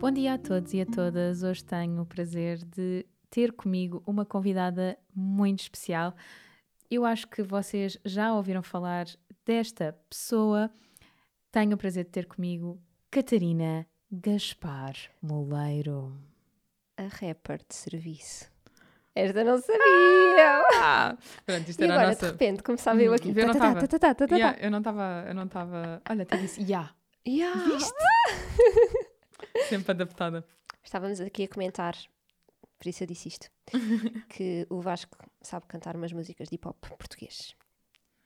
Bom dia a todos e a todas. Hoje tenho o prazer de ter comigo uma convidada muito especial. Eu acho que vocês já ouviram falar desta pessoa. Tenho o prazer de ter comigo Catarina Gaspar Moleiro. A rapper de serviço. Esta não sabia! Ah, pronto, isto e era agora, a nossa... de repente, começava eu aqui. Eu não Tá, tá, estava. tá, tá, tá. Yeah, eu não estava. Olha, até disse, yeah, Yeah. Viste? Sempre adaptada. Estávamos aqui a comentar, por isso eu disse isto, que o Vasco sabe cantar umas músicas de hip hop português.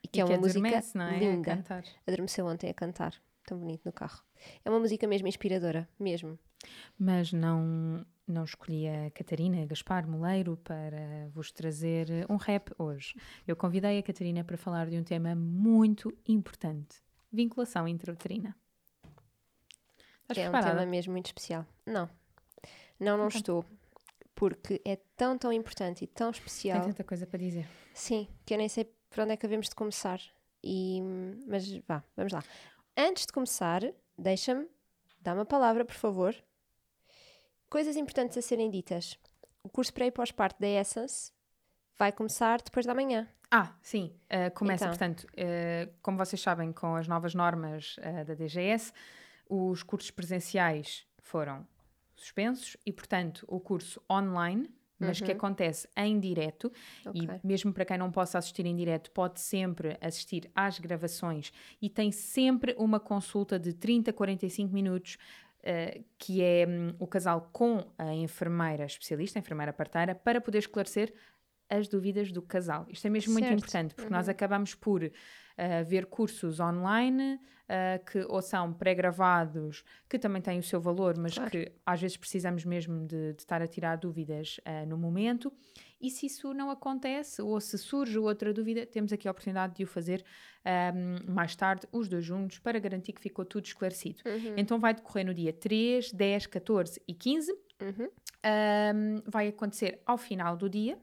E que E é uma música adormece, não é? Linda. cantar. Adormeceu ontem a cantar, tão bonito no carro. É uma música mesmo inspiradora, mesmo. Mas não, não escolhi a Catarina Gaspar Moleiro para vos trazer um rap hoje. Eu convidei a Catarina para falar de um tema muito importante: vinculação intrauterina. Estás é um preparada? tema mesmo muito especial. Não, não, não Então. estou. Porque é tão, tão importante e tão Tem especial. tanta coisa para dizer. Sim, que eu nem sei por onde é que havemos de começar. E, mas vá, vamos lá. Antes de começar, deixa-me dar uma palavra, por favor. Coisas importantes a serem ditas. O curso pré e pós-parto da Essence vai começar depois da manhã. Ah, sim. uh, começa, Então. portanto, uh, como vocês sabem, com as novas normas uh, da DGS, os cursos presenciais foram suspensos e, portanto, o curso online, mas que Uhum. acontece em direto, Ok. e mesmo para quem não possa assistir em direto, pode sempre assistir às gravações e tem sempre uma consulta de 30 a 45 minutos. uh, que é hum, o casal com a enfermeira especialista, a enfermeira parteira, para poder esclarecer as dúvidas do casal. Isto é mesmo muito Certo. importante, porque nós Uhum. acabamos por uh, ver cursos online uh, que ou são pré-gravados, que também têm o seu valor, mas Claro. que às vezes precisamos mesmo de, de estar a tirar dúvidas uh, no momento. E se isso não acontece, ou se surge outra dúvida, temos aqui a oportunidade de o fazer um, mais tarde, os dois juntos, para garantir que ficou tudo esclarecido. Uhum. Então vai decorrer no dia 3, 10, 14 e 15. Uhum. Um, vai acontecer ao final do dia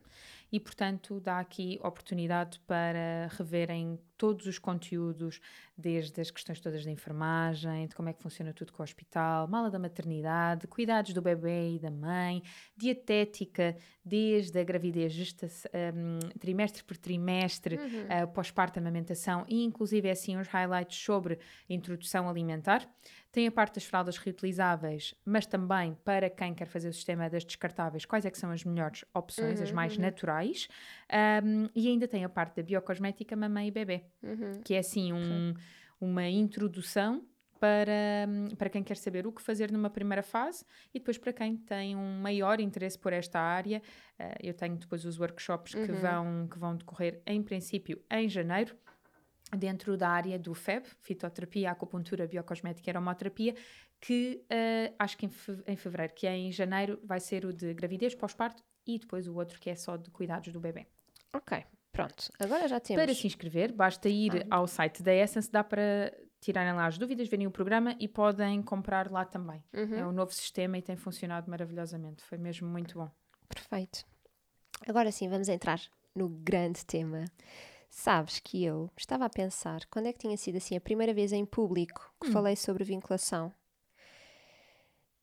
e, portanto, dá aqui oportunidade para reverem todos os conteúdos, desde as questões todas da enfermagem, de como é que funciona tudo com o hospital, mala da maternidade, cuidados do bebê e da mãe, dietética, desde a gravidez, gesta- um, trimestre por trimestre, Uhum. uh, pós-parto, amamentação e, inclusive, é assim, os highlights sobre introdução alimentar. Tem a parte das fraldas reutilizáveis, mas também para quem quer fazer o sistema das descartáveis, quais é que são as melhores opções, as Uhum, mais uhum. naturais. Um, e ainda tem a parte da biocosmética mamãe e bebê, Uhum. que é assim um- uma introdução para, hum, para quem quer saber o que fazer numa primeira fase e depois para quem tem um maior interesse por esta área. Uh, eu tenho depois os workshops que, Uhum. vão, que vão decorrer em princípio em janeiro dentro da área do FEB, fitoterapia, acupuntura, biocosmética e aromaterapia, que eh, acho que em, fe- em fevereiro, que é em janeiro, vai ser o de gravidez, pós-parto e depois o outro que é só de cuidados do bebê. Ok, pronto. Agora já temos. Para se inscrever, basta ir Ah. ao site da Essence, dá para tirarem lá as dúvidas, verem o programa e podem comprar lá também. Uhum. É um novo sistema e tem funcionado maravilhosamente. Foi mesmo muito bom. Perfeito. Agora sim, vamos entrar no grande tema. Sabes que eu estava a pensar quando é que tinha sido assim a primeira vez em público que Hum. falei sobre vinculação.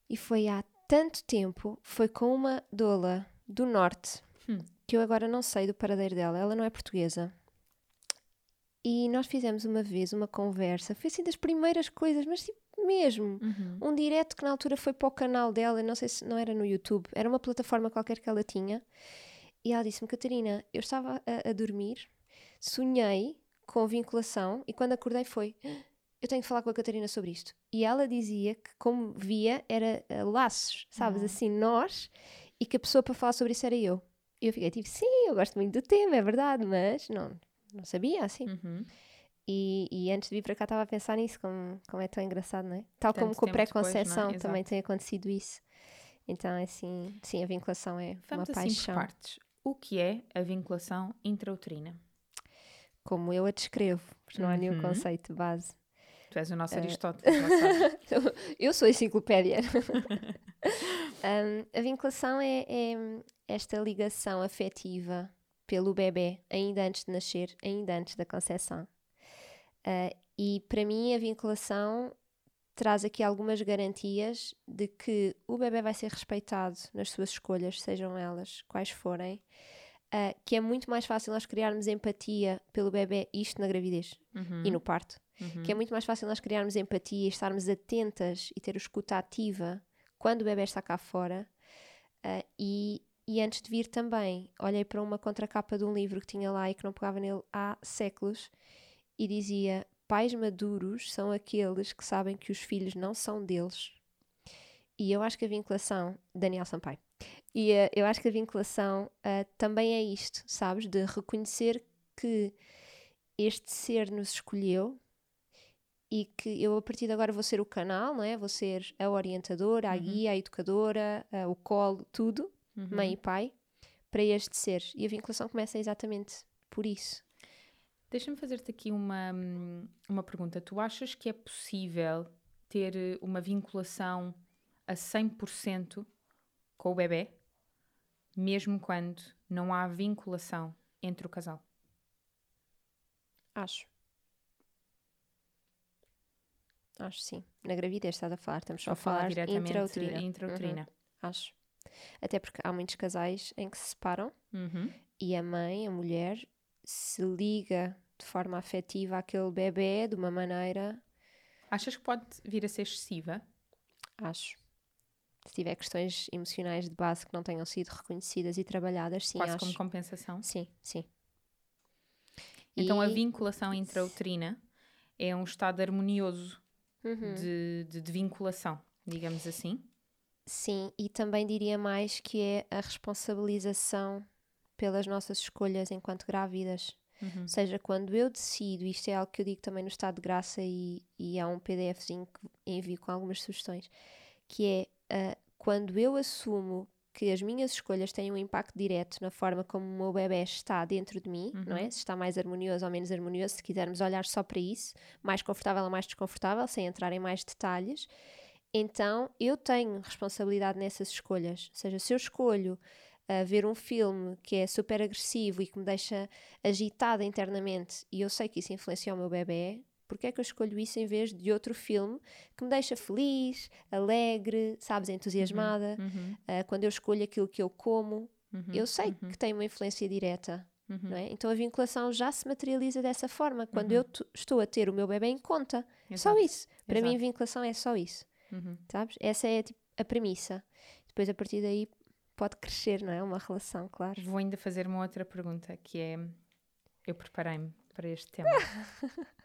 E foi há tanto tempo, foi com uma doula do norte, Hum. que eu agora não sei do paradeiro dela, ela não é portuguesa. E nós fizemos uma vez uma conversa, foi assim das primeiras coisas, mas tipo mesmo. Um direto que na altura foi para o canal dela, não sei se não era no YouTube, era uma plataforma qualquer que ela tinha. E ela disse-me: Catarina, eu estava a, a dormir, sonhei com vinculação e quando acordei foi: "Ah, eu tenho que falar com a Catarina sobre isto. E ela dizia que, como via, era ah, laços, sabes? Ah. Assim, nós, e que a pessoa para falar sobre isso era eu. E eu fiquei tipo, sim, eu gosto muito do tema, é verdade, mas não, não sabia assim. Uhum. E, e antes de vir para cá estava a pensar nisso, como, como é tão engraçado, não é? Tal Tanto como com a tempo depois, é? também tem acontecido isso. Então, é assim, sim, a vinculação é Vamos uma assim por paixão. partes. O que é a vinculação intrauterina? Como eu a descrevo, porque não há nenhum Uhum. conceito de base. Tu és o nosso Eh, Aristóteles. Eu sou a enciclopédia. Um, a vinculação é, é esta ligação afetiva pelo bebê, ainda antes de nascer, ainda antes da concepção. Uh, e para mim, a vinculação traz aqui algumas garantias de que o bebê vai ser respeitado nas suas escolhas, sejam elas quais forem, uh, que é muito mais fácil nós criarmos empatia pelo bebê, isto na gravidez Uhum, e no parto uhum. que é muito mais fácil nós criarmos empatia e estarmos atentas e ter o escuta ativa quando o bebê está cá fora. Ah, e, e antes de vir também, olhei para uma contracapa de um livro que tinha lá e que não pegava nele há séculos e dizia: Pais maduros são aqueles que sabem que os filhos não são deles. E eu acho que a vinculação, Daniel Sampaio, e ah, eu acho que a vinculação ah, também é isto, sabes? De reconhecer que este ser nos escolheu e que eu a partir de agora vou ser o canal, não é? Vou ser a orientadora, a Uhum. guia, a educadora, a- o colo, tudo, Uhum. mãe e pai, para este ser. E a vinculação começa exatamente por isso. Deixa-me fazer-te aqui uma, hum, uma pergunta. Tu achas que é possível ter eh, uma vinculação a 100% com o bebê, mesmo quando não há vinculação entre o casal? Acho. Acho sim. Na gravidez estás a falar, estamos só a falar diretamente intrauterina. intrauterina? Uhum, acho. Até porque há muitos casais em que se separam Uhum. e a mãe, a mulher, se liga de forma afetiva àquele bebê de uma maneira Achas que pode vir a ser excessiva? Acho. Se tiver questões emocionais de base que não tenham sido reconhecidas e trabalhadas, sim, quase acho. como compensação? Sim, sim. Então a E- vinculação intrauterina é um estado harmonioso Uhum. de, de- de vinculação, digamos assim. Sim, e também diria mais que é a responsabilização pelas nossas escolhas enquanto grávidas. Uhum. Ou seja, quando eu decido, isto é algo que eu digo também no estado de graça e, e há um PDFzinho que envio com algumas sugestões, que é ah, quando eu assumo que as minhas escolhas têm um impacto direto na forma como o meu bebê está dentro de mim, não é? Se está mais harmonioso ou menos harmonioso, se quisermos olhar só para isso, mais confortável ou mais desconfortável, sem entrar em mais detalhes, então eu tenho responsabilidade nessas escolhas. Ou seja, se eu escolho a ver um filme que é super agressivo e que me deixa agitada internamente e eu sei que isso influencia o meu bebê, porque é que eu escolho isso em vez de outro filme que me deixa feliz, alegre, sabes, entusiasmada? Uhum. Ah, quando eu escolho aquilo que eu como, Uhum. eu sei que tem uma influência direta. Uhum. Não é? Então a vinculação já se materializa dessa forma, quando eu estou a ter o meu bebê em conta. Só Exato. isso. Para mim, Exato. vinculação é só isso. Uhum. Sabes? Essa é tipo, a premissa. Depois, a partir daí, pode crescer, não é? Uma relação, claro. Vou ainda fazer uma outra pergunta que é: eu preparei-me para este tema.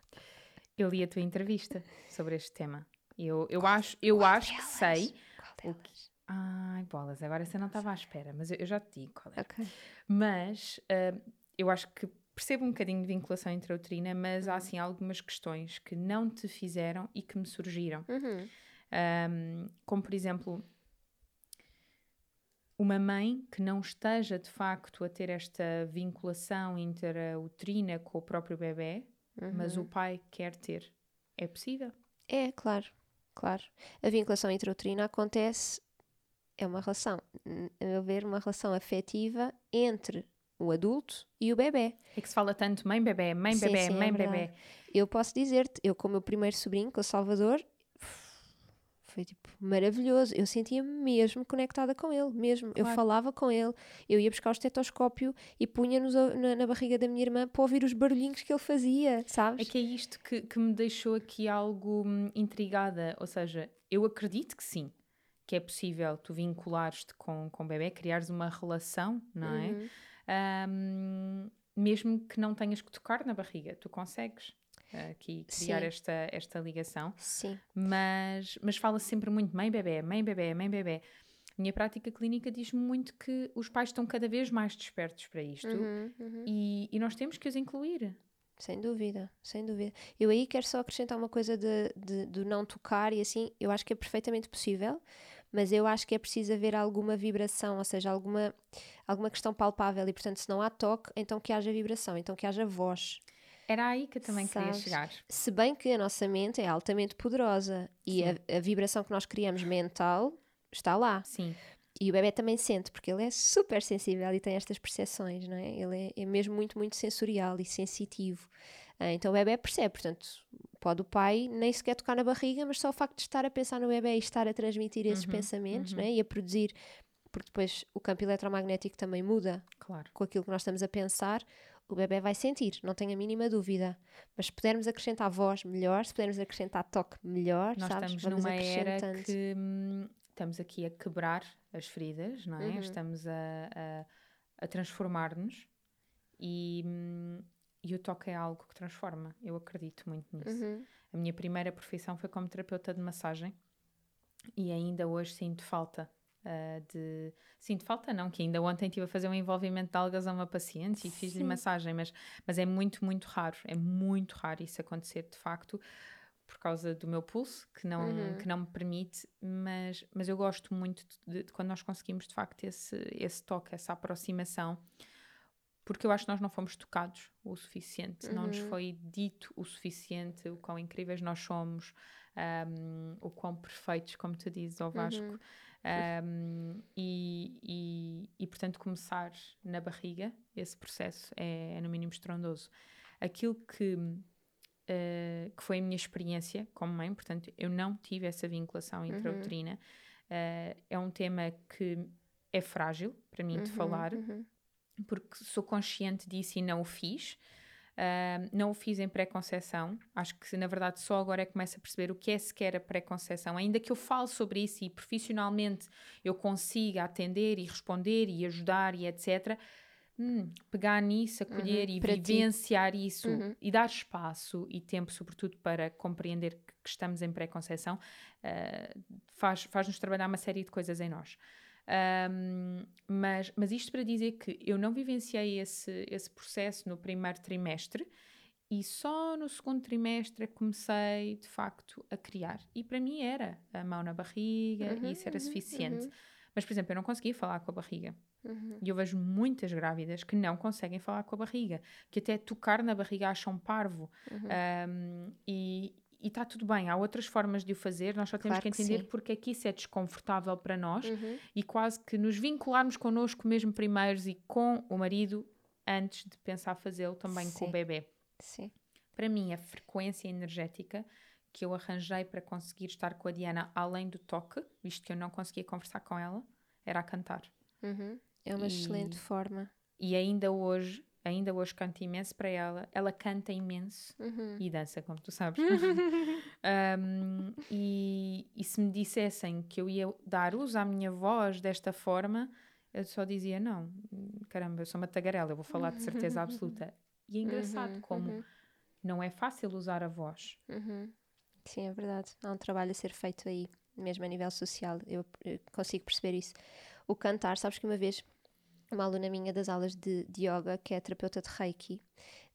eu li a tua entrevista sobre este tema. Eu, eu acho, eu acho que sei. Qual o que- Ai, bolas, agora você não estava à espera, mas eu, eu já te digo qual é. Ok. Mas ah, eu acho que percebo um bocadinho de vinculação intrauterina, mas Uhum. há assim algumas questões que não te fizeram e que me surgiram. Uhum. Um, como por exemplo, uma mãe que não esteja de facto a ter esta vinculação intrauterina com o próprio bebê, mas Uhum. o pai quer ter. É possível? É, claro. Claro. A vinculação intrauterina acontece, é uma relação, a meu ver, uma relação afetiva entre o adulto e o bebê. É que se fala tanto mãe-bebê, mãe-bebê, é mãe-bebê. verdade. Eu posso dizer-te, eu com o meu primeiro sobrinho, com o Salvador, foi tipo maravilhoso. Eu sentia-me mesmo conectada com ele, mesmo. Eu Claro. falava com ele, eu ia buscar o estetoscópio e punha-nos na, na barriga da minha irmã para ouvir os barulhinhos que ele fazia, sabes? É que é isto que, que me deixou aqui algo hum, intrigada. Ou seja, eu acredito que sim, que é possível tu vinculares-te com, com o bebê, criares uma relação, não é? Uhum. Ahm, mesmo que não tenhas que tocar na barriga, tu consegues aqui criar Sim. esta, esta ligação. Sim. Mas, mas fala sempre muito mãe bebê, mãe bebê, mãe bebê. minha prática clínica diz muito que os pais estão cada vez mais despertos para isto Uhum, uhum. E, e nós temos que os incluir. Sem dúvida, sem dúvida. Eu aí quero só acrescentar uma coisa de, de, de não tocar e assim, eu acho que é perfeitamente possível, mas eu acho que é preciso haver alguma vibração, ou seja, alguma, alguma questão palpável e, portanto, se não há toque, então que haja vibração, então que haja voz. Era aí que eu também queria Sabes? chegar. Se bem que a nossa mente é altamente poderosa e a, a vibração que nós criamos mental está lá. Sim, E o bebê também sente, porque ele é super sensível e tem estas percepções, não é? Ele é, é mesmo muito, muito sensorial e sensitivo. Ah, então o bebê percebe, portanto, pode o pai nem sequer tocar na barriga, mas só o facto de estar a pensar no bebê e estar a transmitir esses Uhum, pensamentos, uhum. não é? E a produzir, porque depois o campo eletromagnético também muda claro. com aquilo que nós estamos a pensar, o bebê vai sentir, não tenho a mínima dúvida. Mas se pudermos acrescentar voz, melhor, se pudermos acrescentar toque, melhor, Nós sabes? estamos Vamos numa era que hum, estamos aqui a quebrar as feridas, não é? Uhum. Estamos a, a, a transformar-nos e, hum, e o toque é algo que transforma. Eu acredito muito nisso. Uhum. A minha primeira profissão foi como terapeuta de massagem e ainda hoje sinto falta ah, de. Sinto falta, não, que ainda ontem estive a fazer um envolvimento de algas a uma paciente e fiz-lhe massagem, mas, mas é muito, muito raro. É muito raro isso acontecer de facto por causa do meu pulso, que não, Uhum. que não me permite, mas, mas eu gosto muito de, de quando nós conseguimos de facto esse, esse toque, essa aproximação, porque eu acho que nós não fomos tocados o suficiente, não nos Uhum. foi dito o suficiente o quão incríveis nós somos, um, o quão perfeitos, como tu dizes, ao Vasco. Uhum. Um, e, e, e, portanto, começar na barriga, esse processo é, é no mínimo estrondoso. Aquilo que, eh, que foi a minha experiência como mãe, portanto, eu não tive essa vinculação intrauterina, eh, é um tema que é frágil para mim de Uhum, falar, uhum. porque sou consciente disso e não o fiz. Não o fiz em pré-conceição. Acho que, na verdade, só agora é que começo a perceber o que é sequer a pré-conceição. Ainda que eu fale sobre isso e profissionalmente eu consiga atender e responder e ajudar e etc., hum, pegar nisso, acolher Uhum, e para ti. vivenciar isso Uhum. e dar espaço e tempo, sobretudo, para compreender que, que estamos em pré-conceição, faz- faz-nos trabalhar uma série de coisas em nós. Um, mas, mas isto para dizer que eu não vivenciei esse, esse processo no primeiro trimestre e só no segundo trimestre é comecei de facto a criar. E para mim era a mão na barriga Uhum, e isso era uhum, suficiente. uhum. Mas, por exemplo, eu não conseguia falar com a barriga. Uhum. E eu vejo muitas grávidas que não conseguem falar com a barriga, que até tocar na barriga acham parvo. Uhum. Um, e está tudo bem, há outras formas de o fazer, nós só temos Claro que que entender sim. porque é que isso é desconfortável para nós Uhum. e quase que nos vincularmos connosco mesmo primeiros e com o marido antes de pensar fazê-lo também com o Sim. bebê. Sim. Para mim, a frequência energética que eu arranjei para conseguir estar com a Diana além do toque, visto que eu não conseguia conversar com ela, era a cantar. Uhum. É uma E- excelente forma. E ainda hoje, ainda hoje canto imenso para ela. Ela canta imenso Uhum. e dança, como tu sabes. Um, e, e se me dissessem que eu ia dar uso à minha voz desta forma, eu só dizia: não, caramba, eu sou uma tagarela, eu vou falar de certeza absoluta. E é engraçado Uhum, como uhum, não é fácil usar a voz. uhum. Sim, é verdade. Há um trabalho a ser feito aí, mesmo a nível social. Eu, eu consigo perceber isso. O cantar, sabes que uma vez uma aluna minha das aulas de, de yoga, que é terapeuta de Reiki,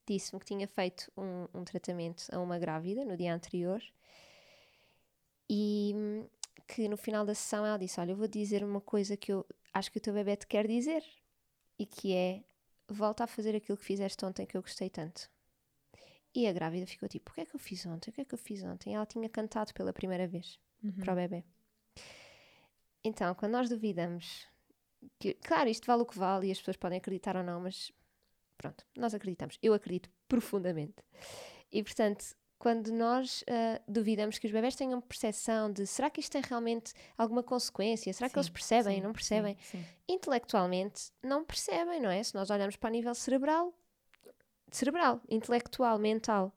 disse-me que tinha feito um, um tratamento a uma grávida no dia anterior e que no final da sessão ela disse: Olha, eu vou dizer uma coisa que eu acho que o teu bebê te quer dizer e que é volta a fazer aquilo que fizeste ontem que eu gostei tanto. E a grávida ficou tipo: O que é que eu fiz ontem? O que é que eu fiz ontem? Ela tinha cantado pela primeira vez para o bebê. Então, quando nós duvidamos, que, claro, isto vale o que vale e as pessoas podem acreditar ou não, mas pronto, nós acreditamos. Eu acredito profundamente. E portanto, quando nós ah, duvidamos que os bebés tenham percepção de será que isto tem realmente alguma consequência? Será que eles Sim, percebem? sim, não percebem? Sim, sim. intelectualmente não percebem, não é? Se nós olharmos para o nível cerebral, cerebral, intelectual, mental,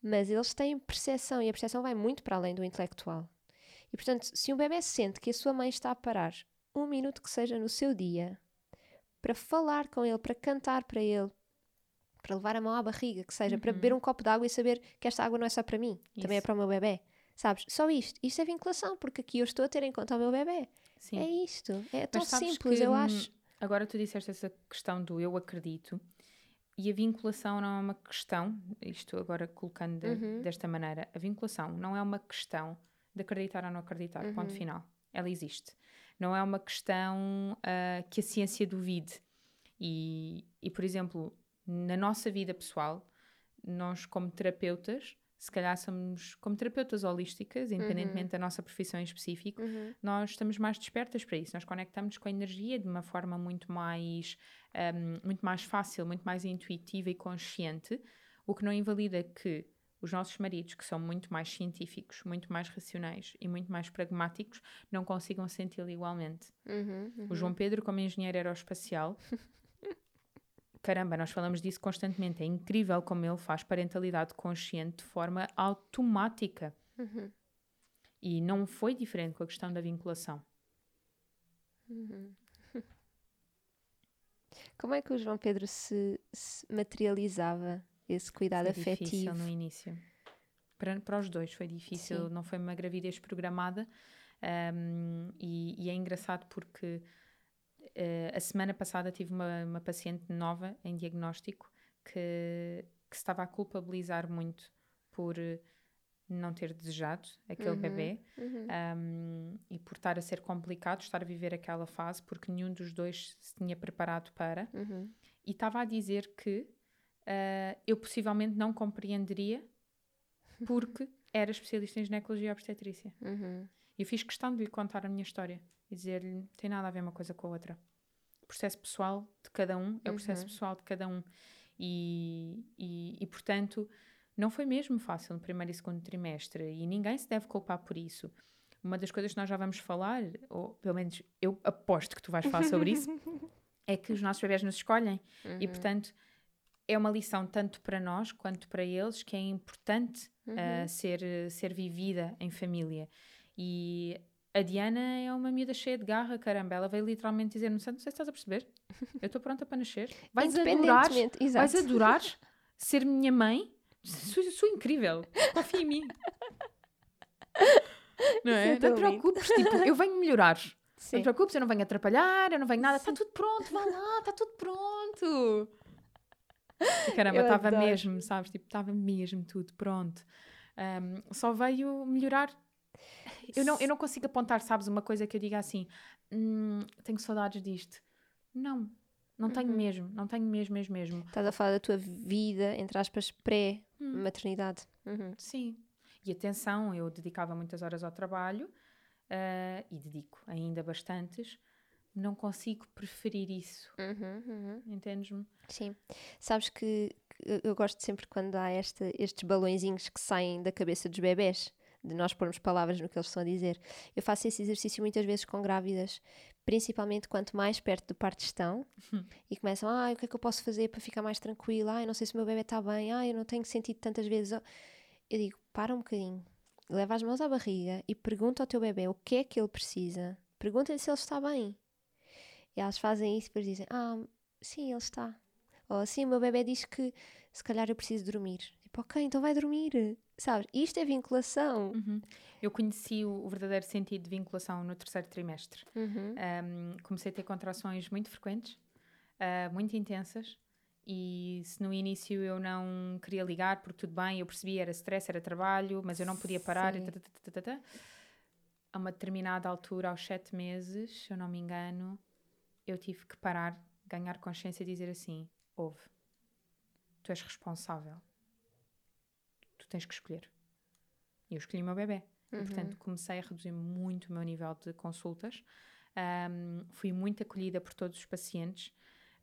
mas eles têm percepção e a percepção vai muito para além do intelectual. E portanto, se um bebê sente que a sua mãe está a parar um minuto que seja no seu dia para falar com ele, para cantar para ele, para levar a mão à barriga, que seja, para beber um copo de água e saber que esta água não é só para mim, também é Isso. para o meu bebê. Sabes? Só isto. Isto é vinculação, porque aqui eu estou a ter em conta o meu bebê. sim. É isto. É tão simples, que, eu acho. Hum, agora tu disseste essa questão do eu acredito. E a vinculação não é uma questão, isto agora colocando de, uhum. desta maneira, a vinculação não é uma questão de acreditar ou não acreditar, uhum. ponto final. Ela existe. Não é uma questão uh, que a ciência duvide. E, e, por exemplo, na nossa vida pessoal, nós, como terapeutas, se calhar somos, como terapeutas holísticas, uhum. independentemente uhum. da nossa profissão em específico, uhum. nós estamos mais despertas para isso. Nós conectamos com a energia de uma forma muito mais, um, muito mais fácil, muito mais intuitiva e consciente, o que não invalida que os nossos maridos, que são muito mais científicos, muito mais racionais e muito mais pragmáticos, não consigam senti-lo igualmente. Uhum, uhum. O João Pedro, como engenheiro aeroespacial, caramba, nós falamos disso constantemente. É incrível como ele faz parentalidade consciente de forma automática. Uhum. E não foi diferente com a questão da vinculação. Uhum. Como é que o João Pedro se, se materializava esse cuidado foi afetivo? difícil no início. Para, para os dois foi difícil. Sim. Não foi uma gravidez programada. Um, e, e, é engraçado porque uh, a semana passada tive uma, uma paciente nova em diagnóstico que, que se estava a culpabilizar muito por não ter desejado aquele uhum, bebê uhum. Um, e por estar a ser complicado estar a viver aquela fase porque nenhum dos dois se tinha preparado para uhum. e estava a dizer que uh, eu possivelmente não compreenderia porque era especialista em ginecologia e obstetrícia. Uhum. Eu fiz questão de lhe contar a minha história e dizer-lhe tem nada a ver uma coisa com a outra. O processo pessoal de cada um é o processo uhum. pessoal de cada um. E, e, e, portanto, não foi mesmo fácil no primeiro e segundo trimestre e ninguém se deve culpar por isso. Uma das coisas que nós já vamos falar, ou pelo menos eu aposto que tu vais falar sobre isso, é que os nossos bebés nos escolhem. Uhum. E, portanto, é uma lição tanto para nós quanto para eles que é importante uhum. uh, ser, ser vivida em família. E a Diana é uma miúda cheia de garra, caramba. Ela veio literalmente dizer: Não sei, não sei se estás a perceber. Eu estou pronta para nascer. Vais adorar, vais adorar ser minha mãe. Sou, sou incrível. Confia em mim. Não é? Não te preocupes, tipo, eu venho melhorar. Sim. Não te preocupes, eu não venho atrapalhar, eu não venho nada. Está tudo pronto, vá lá, está tudo pronto. Caramba, estava mesmo, sabes? Tipo, estava mesmo tudo pronto. Um, só veio melhorar. Eu não, eu não consigo apontar, sabes, uma coisa que eu diga assim: hum, tenho saudades disto. Não, não tenho uhum. mesmo, não tenho mesmo, mesmo, mesmo. Estás a falar da tua vida, entre aspas, pré-maternidade. Hum. Uhum. Sim. E atenção, eu dedicava muitas horas ao trabalho uh, e dedico ainda bastantes não consigo preferir isso. Uhum, uhum. Entendes-me? Sim. Sabes que, eu gosto sempre quando há esta, estes balõezinhos que saem da cabeça dos bebés, de nós pormos palavras no que eles estão a dizer. Eu faço esse exercício muitas vezes com grávidas, principalmente quanto mais perto do parto estão uhum. e começam, ah, o que é que eu posso fazer para ficar mais tranquila? Ah, eu não sei se o meu bebê está bem, ah, eu não tenho sentido tantas vezes. Eu digo, para um bocadinho, leva as mãos à barriga e pergunta ao teu bebê o que é que ele precisa. Pergunta-lhe se ele está bem. E elas fazem isso e depois dizem: Ah, sim, ele está. Ou assim, o meu bebê diz que se calhar eu preciso dormir. Tipo, ok, então vai dormir. Sabes? Isto é vinculação. Uhum. Eu conheci o, o, verdadeiro sentido de vinculação no terceiro trimestre. Uhum. Um, comecei a ter contrações muito frequentes, uh, muito intensas. E se no início eu não queria ligar, porque tudo bem, eu percebi, era stress, era trabalho, mas eu não podia parar. A uma determinada altura, aos sete meses, se eu não me engano, eu tive que parar, ganhar consciência e dizer assim: ouve, tu és responsável, tu tens que escolher. E eu escolhi o meu bebê. Uhum. Portanto, comecei a reduzir muito o meu nível de consultas. Um, fui muito acolhida por todos os pacientes.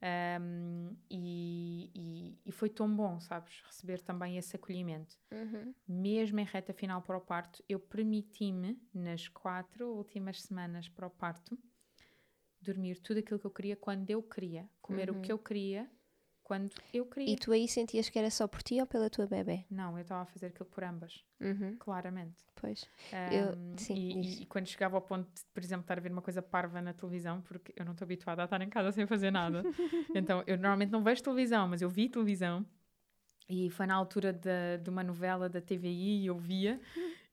Um, e, e, e, foi tão bom, sabes, receber também esse acolhimento. Uhum. Mesmo em reta final para o parto, eu permiti-me, nas quatro últimas semanas para o parto, dormir tudo aquilo que eu queria quando eu queria, comer uhum. o que eu queria quando eu queria. E tu aí sentias que era só por ti ou pela tua bebê? Não, eu estava a fazer aquilo por ambas, uhum. claramente. Pois. Um, eu, sim, e, e, quando chegava ao ponto de, por exemplo, estar a ver uma coisa parva na televisão, porque eu não estou habituada a estar em casa sem fazer nada. então, eu normalmente não vejo televisão, mas eu vi televisão. E foi na altura de, de uma novela da TVI e eu via.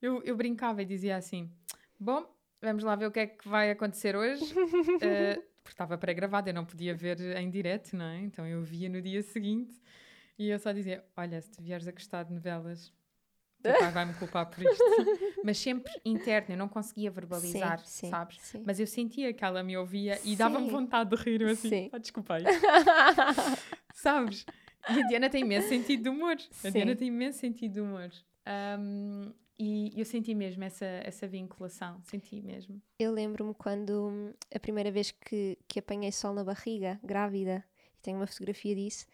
Eu, eu brincava e dizia assim: Bom, vamos lá ver o que é que vai acontecer hoje. uh, porque estava pré-gravado, eu não podia ver em direto, não é? Então eu via no dia seguinte e eu só dizia: Olha, se tu vieres a gostar de novelas, teu pai vai-me culpar por isto. Mas sempre interno, eu não conseguia verbalizar, sim, sim, sabes? Sim. Mas eu sentia que ela me ouvia e dava-me vontade de rir, eu assim, sim. Ah, desculpa aí. sabes? E a Diana tem imenso sentido de humor. A Diana tem imenso sentido de humor. Um, e eu senti mesmo essa, essa vinculação, senti mesmo. Eu lembro-me quando a primeira vez que, que apanhei sol na barriga, grávida, e tenho uma fotografia disso,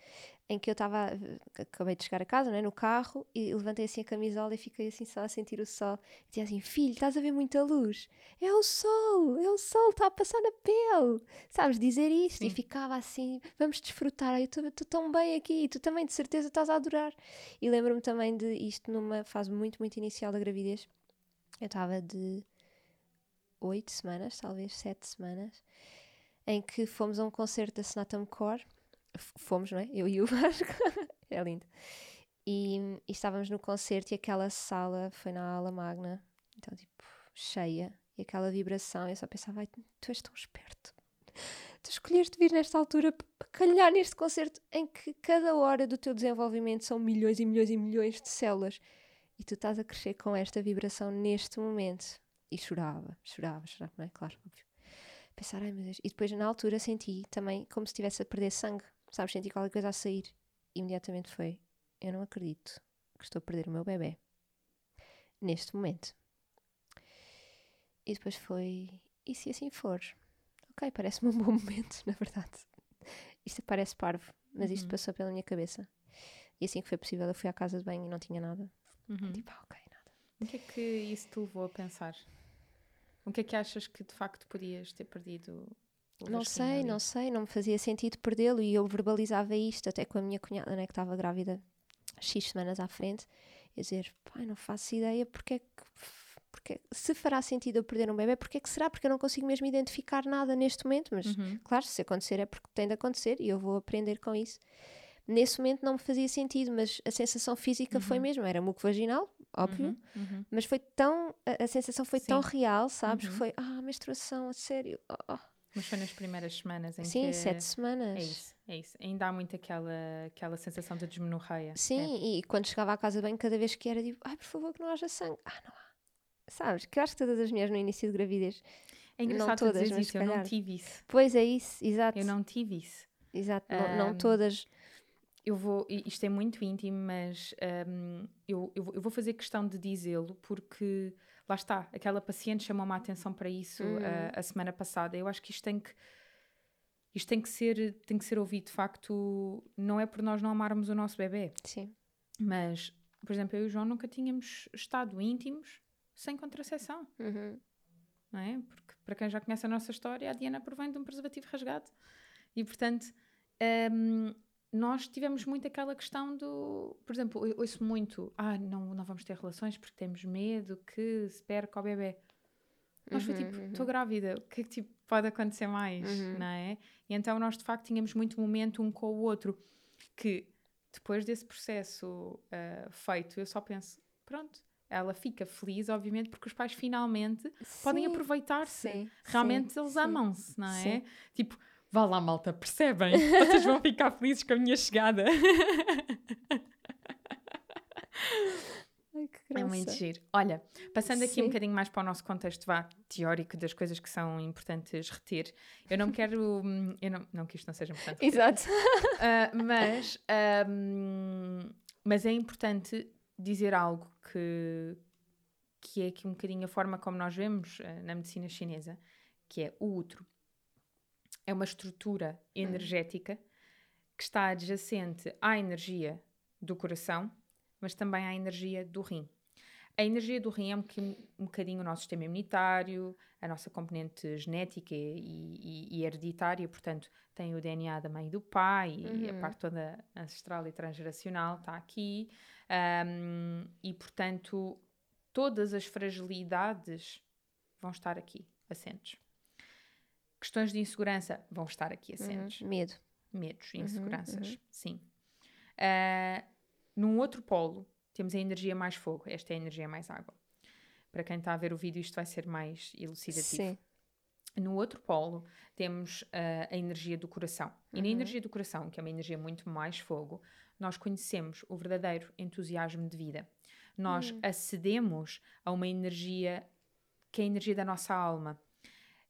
em que eu estava, acabei de chegar a casa, né, no carro, e levantei assim a camisola e fiquei assim só a sentir o sol. E dizia assim: Filho, estás a ver muita luz? É o sol, é o sol, está a passar na pele. Sabes, dizer isto. Sim. E ficava assim: Vamos desfrutar, eu estou tão bem aqui, tu também de certeza estás a adorar. E lembro-me também de isto numa fase muito, muito inicial da gravidez. Eu estava de oito semanas, talvez sete semanas, em que fomos a um concerto da Sonatam Core fomos, não é? Eu e o Vasco, é lindo. E, e, estávamos no concerto e aquela sala foi na ala magna, então tipo, cheia, e aquela vibração, eu só pensava, ai, tu és tão esperto. Tu escolheste vir nesta altura para calhar neste concerto em que cada hora do teu desenvolvimento são milhões e milhões e milhões de células e tu estás a crescer com esta vibração neste momento. E chorava, chorava, chorava, não é? Claro, óbvio. Pensar, ai meu Deus. E depois na altura senti também como se estivesse a perder sangue sabes, senti qualquer coisa a sair. Imediatamente foi: Eu não acredito que estou a perder o meu bebê neste momento. E depois foi: E se assim for? Ok, parece-me um bom momento, na verdade. Isto parece parvo, mas isto uhum. passou pela minha cabeça. E assim que foi possível, eu fui à casa de banho e não tinha nada. Uhum. Tipo, ah, ok, nada. O que é que isso te levou a pensar? O que é que achas que de facto podias ter perdido não sei, não sei, não me fazia sentido perdê-lo e eu verbalizava isto até com a minha cunhada, né, que estava grávida X semanas à frente, e dizer, pai, não faço ideia porque é que porque, se fará sentido eu perder um bebê, porque é que será? Porque eu não consigo mesmo identificar nada neste momento, mas uhum. claro, se acontecer é porque tem de acontecer e eu vou aprender com isso. Nesse momento não me fazia sentido, mas a sensação física uhum. foi mesmo, era muco vaginal, óbvio, uhum. uhum. mas foi tão, a, a sensação foi Sim. tão real, sabes? Uhum. Foi, ah, menstruação, a sério, oh, oh. Mas foi nas primeiras semanas em Sim, que... sete semanas. É isso, é isso. Ainda há muito aquela, aquela sensação de desmenorreia. Sim, é. e quando chegava à casa bem, cada vez que era, tipo, ai, por favor, que não haja sangue. Ah, não há. Sabes, que eu acho que todas as mulheres no início de gravidez... É engraçado não todas, mas isso, eu não tive isso. Pois é isso, exato. Eu não tive isso. Exato, um, não, não todas eu vou, isto é muito íntimo, mas um, eu, eu, vou fazer questão de dizê-lo porque lá está, aquela paciente chamou-me a atenção para isso uhum. a, a, semana passada. Eu acho que isto tem que isto tem que ser tem que ser ouvido de facto não é por nós não amarmos o nosso bebê sim mas por exemplo eu e o João nunca tínhamos estado íntimos sem contracepção uhum. não é porque para quem já conhece a nossa história a Diana provém de um preservativo rasgado e portanto um, nós tivemos muito aquela questão do, por exemplo, eu ouço muito, ah, não, não vamos ter relações porque temos medo que se perca o bebê. Nós uhum, foi tipo, estou uhum. grávida, o que é que tipo, pode acontecer mais, uhum. não é? E então nós de facto tínhamos muito momento um com o outro, que depois desse processo uh, feito, eu só penso, pronto, ela fica feliz, obviamente, porque os pais finalmente sim, podem aproveitar-se. Realmente sim, eles amam-se, não é? Sim. Tipo, Vá lá, malta, percebem? Vocês vão ficar felizes com a minha chegada. Ai, é muito giro. Olha, passando aqui Sim. um bocadinho mais para o nosso contexto vá, teórico das coisas que são importantes reter, eu não quero. Eu não, não que isto não seja importante. Reter, Exato. Uh, mas, um, mas é importante dizer algo que, que é aqui um bocadinho a forma como nós vemos uh, na medicina chinesa, que é o útero é uma estrutura energética que está adjacente à energia do coração, mas também à energia do rim. A energia do rim é um, um bocadinho o nosso sistema imunitário, a nossa componente genética e, e, e hereditária, portanto, tem o DNA da mãe e do pai, uhum. e a uhum. parte toda ancestral e transgeracional está aqui, um, e portanto, todas as fragilidades vão estar aqui assentes. Questões de insegurança vão estar aqui assentes. Uhum. Medo. Medos, uhum, inseguranças, uhum. sim. Uh, num outro polo, temos a energia mais fogo, esta é a energia mais água. Para quem está a ver o vídeo, isto vai ser mais elucidativo. Sim. No outro polo, temos uh, a energia do coração. E uhum. na energia do coração, que é uma energia muito mais fogo, nós conhecemos o verdadeiro entusiasmo de vida. Nós uhum. acedemos a uma energia que é a energia da nossa alma.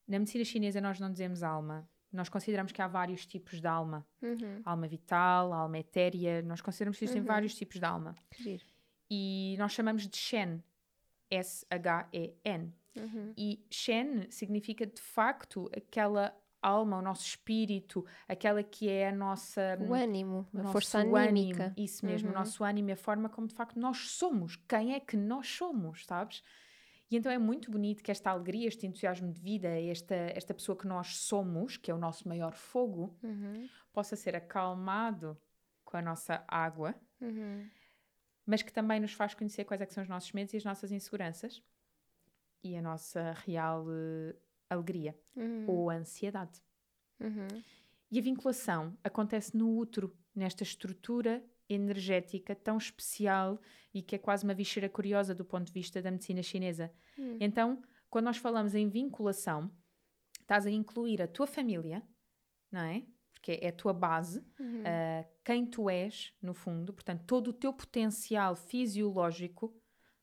Na medicina chinesa, nós não dizemos alma. Nós consideramos que há vários tipos de alma. Uhum. Alma vital, alma etérea. Nós consideramos que existem uhum. vários tipos de alma. Giro. E nós chamamos de Shen. S-H-E-N. Uhum. E Shen significa de facto aquela alma, o nosso espírito, aquela que é a nossa. O ânimo, a força anímica. Ânimo, isso mesmo, uhum. o nosso ânimo a forma como de facto nós somos. Quem é que nós somos, sabes? E então é muito bonito que esta alegria, este entusiasmo de vida, esta, esta pessoa que nós somos, que é o nosso maior fogo, uhum. possa ser acalmado com a nossa água, uhum. mas que também nos faz conhecer quais é são os nossos medos e as nossas inseguranças e a nossa real uh, alegria uhum. ou ansiedade. Uhum. E a vinculação acontece no útero, nesta estrutura energética tão especial e que é quase uma víscera curiosa do ponto de vista da medicina chinesa. Hum. Então, quando nós falamos em vinculação, estás a incluir a tua família, não é? Porque é a tua base, uhum. uh, quem tu és, no fundo, portanto, todo o teu potencial fisiológico,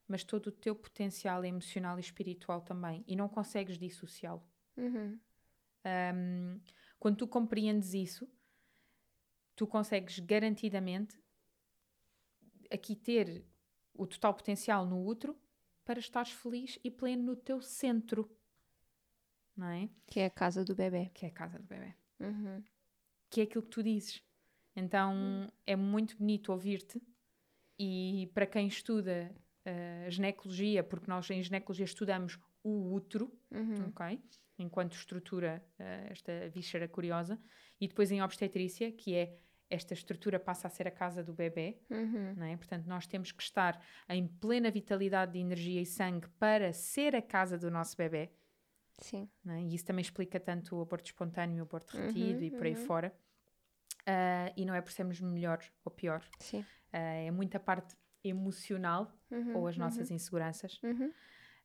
mas todo o teu potencial emocional e espiritual também. E não consegues dissociá-lo. Uhum. Um, quando tu compreendes isso, tu consegues garantidamente aqui ter o total potencial no outro para estares feliz e pleno no teu centro. Não é? Que é a casa do bebê. Que é a casa do bebê. Uhum. Que é aquilo que tu dizes. Então uhum. é muito bonito ouvir-te e para quem estuda uh, ginecologia, porque nós em ginecologia estudamos o útero, uhum. ok? Enquanto estrutura uh, esta víscera curiosa, e depois em obstetrícia, que é esta estrutura passa a ser a casa do bebê, uhum. é? Portanto, nós temos que estar em plena vitalidade de energia e sangue para ser a casa do nosso bebê. Sim. É? E isso também explica tanto o aborto espontâneo, o aborto uhum, retido uhum, e por aí uhum. fora. Uh, e não é por sermos melhor ou pior. Sim. Uh, é muita parte emocional uhum, ou as nossas inseguranças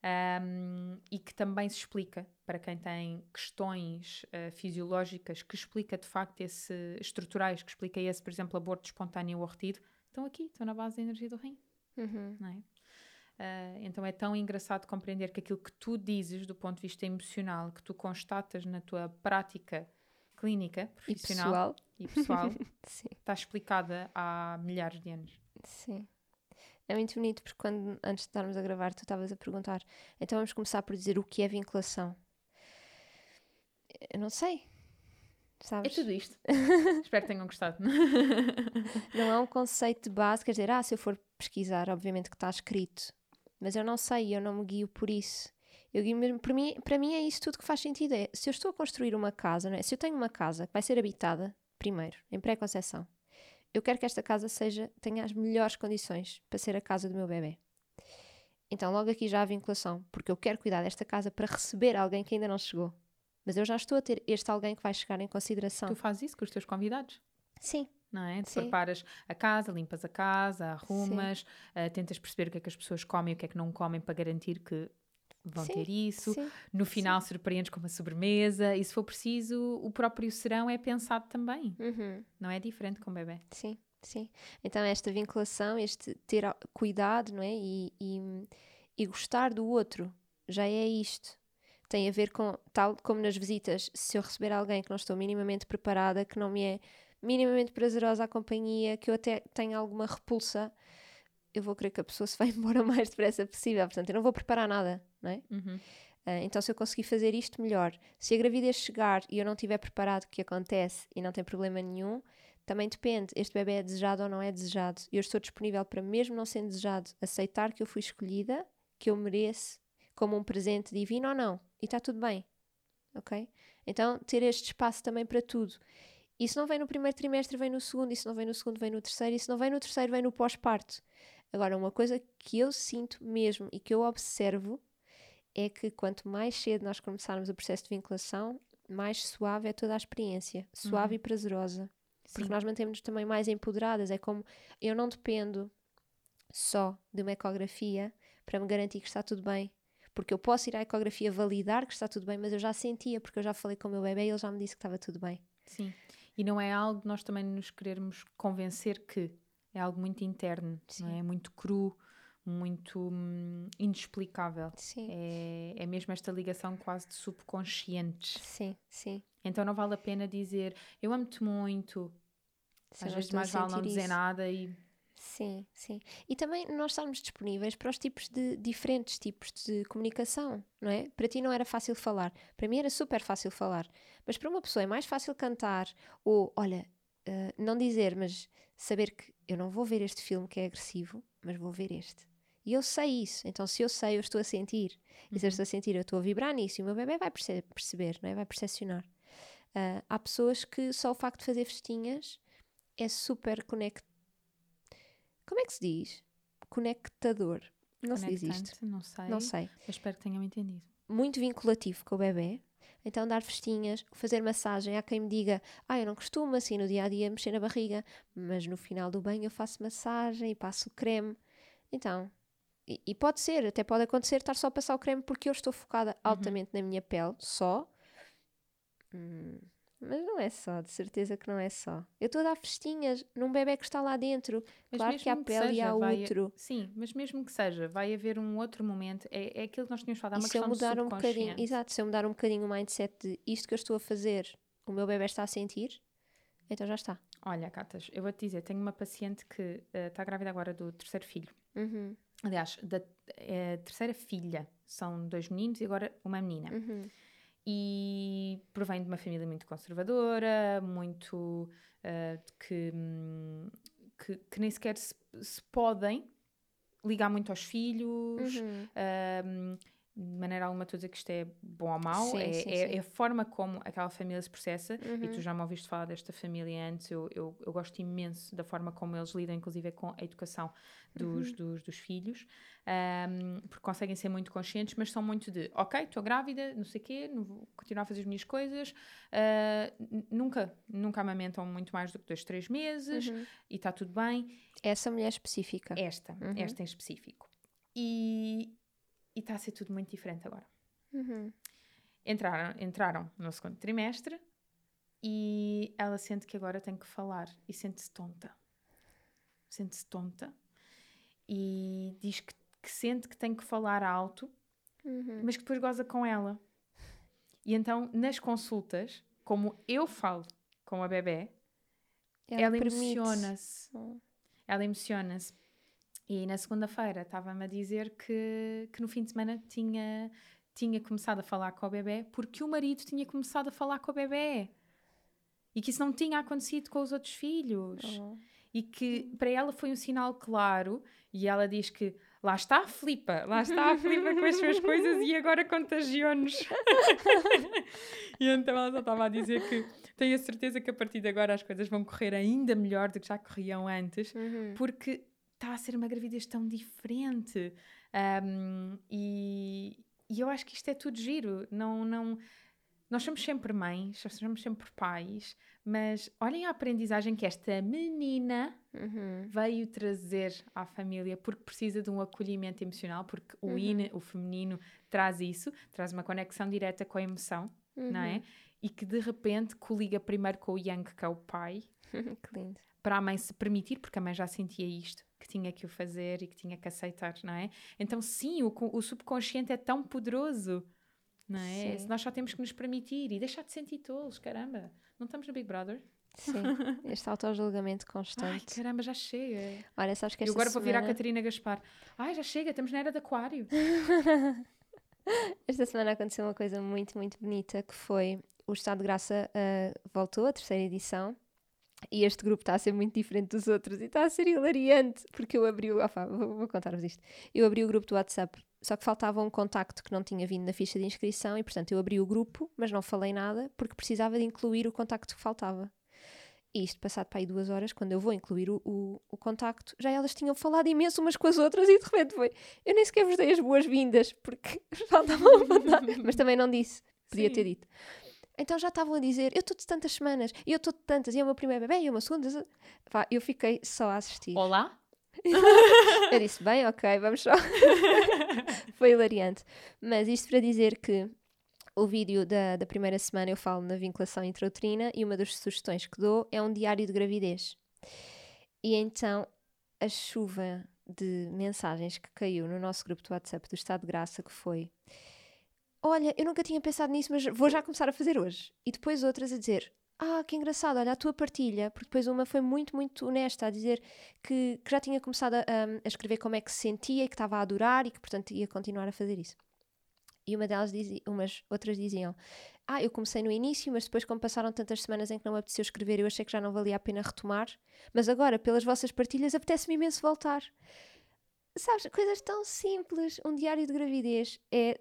um, e que também se explica para quem tem questões uh, fisiológicas, que explica de facto esse, estruturais, que explica esse, por exemplo, aborto espontâneo ou retido, estão aqui, estão na base da energia do rim. Uhum. Não é? Uh, então é tão engraçado compreender que aquilo que tu dizes do ponto de vista emocional, que tu constatas na tua prática clínica, profissional e pessoal, e pessoal está explicada há milhares de anos. Sim. É muito bonito porque quando, antes de estarmos a gravar, tu estavas a perguntar, então vamos começar por dizer o que é vinculação. Eu não sei. Sabes? É tudo isto. Espero que tenham gostado. não é um conceito de base, quer dizer, ah, se eu for pesquisar, obviamente que está escrito. Mas eu não sei, eu não me guio por isso. Eu guio mesmo, para mim, para mim é isso tudo que faz sentido. É, se eu estou a construir uma casa, não é? se eu tenho uma casa que vai ser habitada, primeiro, em pré-conceição, eu quero que esta casa seja, tenha as melhores condições para ser a casa do meu bebê. Então, logo aqui já há vinculação, porque eu quero cuidar desta casa para receber alguém que ainda não chegou. Mas eu já estou a ter este alguém que vai chegar em consideração. Tu fazes isso com os teus convidados? Sim. Não é? Tu preparas a casa, limpas a casa, arrumas, uh, tentas perceber o que é que as pessoas comem e o que é que não comem para garantir que vão sim, ter isso. Sim, no final sim. surpreendes com uma sobremesa e se for preciso, o próprio serão é pensado também. Uhum. Não é diferente com o bebê. Sim, sim. Então esta vinculação, este ter cuidado, não é? E, e, e gostar do outro, já é isto. Tem a ver com, tal como nas visitas, se eu receber alguém que não estou minimamente preparada, que não me é minimamente prazerosa a companhia, que eu até tenho alguma repulsa, eu vou querer que a pessoa se vá embora o mais depressa possível. Portanto, eu não vou preparar nada, não é? Uhum. Uh, então, se eu conseguir fazer isto melhor, se a gravidez chegar e eu não estiver preparado, o que acontece e não tem problema nenhum, também depende. Este bebê é desejado ou não é desejado. Eu estou disponível para, mesmo não sendo desejado, aceitar que eu fui escolhida, que eu mereço, como um presente divino ou não. E está tudo bem. Ok? Então, ter este espaço também para tudo. Isso não vem no primeiro trimestre, vem no segundo. Isso não vem no segundo, vem no terceiro. Isso não vem no terceiro, vem no pós-parto. Agora, uma coisa que eu sinto mesmo e que eu observo é que quanto mais cedo nós começarmos o processo de vinculação, mais suave é toda a experiência, suave uhum. e prazerosa. Sim. Porque nós mantemos-nos também mais empoderadas. É como eu não dependo só de uma ecografia para me garantir que está tudo bem. Porque eu posso ir à ecografia validar que está tudo bem, mas eu já sentia, porque eu já falei com o meu bebê e ele já me disse que estava tudo bem. Sim. E não é algo nós também nos querermos convencer que é algo muito interno, Sim. não é? Muito cru, muito hum, inexplicável. Sim. É, é mesmo esta ligação quase de subconscientes. Sim, sim. Então não vale a pena dizer eu amo-te muito. Se Às vezes mais vale não dizer isso. nada e. Sim, sim. E também nós estamos disponíveis para os tipos de diferentes tipos de comunicação, não é? Para ti não era fácil falar, para mim era super fácil falar, mas para uma pessoa é mais fácil cantar ou, olha, uh, não dizer, mas saber que eu não vou ver este filme que é agressivo, mas vou ver este. E eu sei isso. Então, se eu sei, eu estou a sentir. E se eu uhum. estou a sentir, eu estou a vibrar nisso. E o meu bebê vai perce perceber, não é? vai percepcionar. Uh, há pessoas que só o facto de fazer festinhas é super conect... Como é que se diz? Conectador. Não se diz isto. Não sei. Não sei. Eu espero que tenham entendido. Muito vinculativo com o bebê. Então, dar festinhas, fazer massagem. Há quem me diga, ah, eu não costumo assim no dia a dia mexer na barriga, mas no final do banho eu faço massagem e passo creme. Então, e, e, pode ser, até pode acontecer estar só a passar o creme porque eu estou focada uhum. altamente na minha pele, só. Hum, mas não é só, de certeza que não é só. Eu estou a dar festinhas num bebê que está lá dentro. Mas claro que há pele seja, e há outro. Sim, mas mesmo que seja, vai haver um outro momento. É, é aquilo que nós tínhamos falado, é uma e se eu mudar um bocadinho, Exato, se eu mudar um bocadinho o mindset de isto que eu estou a fazer, o meu bebê está a sentir, então já está. Olha, Catas, eu vou-te dizer, tenho uma paciente que uh, está grávida agora do terceiro filho. Uhum. Aliás, da é, terceira filha. São dois meninos e agora uma menina. Uhum. E provém de uma família muito conservadora, muito. Uh, que, que, que, nem sequer se, se, podem ligar muito aos filhos. Uhum. Uh, de maneira alguma estou a dizer que isto é bom ou mau, sim, é, sim, é, sim. é, a forma como aquela família se processa, uhum. e tu já me ouviste falar desta família antes, eu, eu, eu, gosto imenso da forma como eles lidam, inclusive com a educação dos, uhum. dos, dos, filhos, um, porque conseguem ser muito conscientes, mas são muito de, ok, estou grávida, não sei o quê, não vou continuar a fazer as minhas coisas, uh, nunca, nunca amamentam muito mais do que dois, três meses, uhum. e está tudo bem. Essa mulher específica. Esta, uhum. esta em específico. E, e está a ser tudo muito diferente agora. Uhum. Entraram, entraram no segundo trimestre e ela sente que agora tem que falar e sente-se tonta. Sente-se tonta e diz que, que, sente que tem que falar alto, uhum. mas que depois goza com ela. E então, nas consultas, como eu falo com a bebê, ela, emociona-se. Oh. Ela emociona-se e na segunda-feira estava-me a dizer que, que no fim de semana tinha, tinha começado a falar com o bebê porque o marido tinha começado a falar com o bebê. E que isso não tinha acontecido com os outros filhos. Oh. E que para ela foi um sinal claro. E ela diz que lá está a flipa, lá está a flipa com as suas coisas e agora contagiou-nos. e então ela só estava a dizer que tenho a certeza que a partir de agora as coisas vão correr ainda melhor do que já corriam antes, uhum. porque está a ser uma gravidez tão diferente. Um, e, e eu acho que isto é tudo giro. Não, não, nós somos sempre mães, nós somos sempre pais, mas olhem a aprendizagem que esta menina uhum. veio trazer à família porque precisa de um acolhimento emocional, porque o uhum. o feminino, traz isso, traz uma conexão direta com a emoção, uhum. não é? Uhum. E que de repente coliga primeiro com o Yang, que é o pai. que lindo. Para a mãe se permitir, porque a mãe já sentia isto que tinha que o fazer e que tinha que aceitar, não é? Então, sim, o, o subconsciente é tão poderoso, não é? Sim. Nós só temos que nos permitir e deixar de sentir tolos, caramba. Não estamos no Big Brother? Sim, este auto-julgamento constante. Ai, caramba, já chega. Olha, sabes que esta Eu agora semana... vou virar a Catarina Gaspar. Ai, já chega, estamos na era de aquário. esta semana aconteceu uma coisa muito, muito bonita, que foi o Estado de Graça uh, voltou, a terceira edição, e este grupo está a ser muito diferente dos outros e está a ser hilariante, porque eu abri o. Opa, vou, vou contar-vos isto. Eu abri o grupo do WhatsApp, só que faltava um contacto que não tinha vindo na ficha de inscrição e, portanto, eu abri o grupo, mas não falei nada, porque precisava de incluir o contacto que faltava. E isto, passado para aí duas horas, quando eu vou incluir o, o, o, contacto, já elas tinham falado imenso umas com as outras e de repente foi. Eu nem sequer vos dei as boas-vindas, porque faltavam a mas também não disse. Podia Sim. ter dito. Então já estavam a dizer, eu estou de tantas semanas, e eu estou de tantas, e é o meu primeiro bebê, e é uma segunda. Pá, eu fiquei só a assistir. Olá? eu disse, bem, ok, vamos só. Foi hilariante. Mas isto para dizer que o vídeo da, da primeira semana eu falo na vinculação intrauterina e uma das sugestões que dou é um diário de gravidez. E então a chuva de mensagens que caiu no nosso grupo do WhatsApp do Estado de Graça que foi olha, eu nunca tinha pensado nisso, mas vou já começar a fazer hoje. E depois outras a dizer, ah, que engraçado, olha a tua partilha, porque depois uma foi muito, muito honesta a dizer que, que já tinha começado a, a, escrever como é que se sentia e que estava a adorar e que, portanto, ia continuar a fazer isso. E uma delas dizia, umas outras diziam: Ah, eu comecei no início, mas depois, como passaram tantas semanas em que não me apeteceu escrever, eu achei que já não valia a pena retomar. Mas agora, pelas vossas partilhas, apetece-me imenso voltar. Sabes, coisas tão simples. Um diário de gravidez é,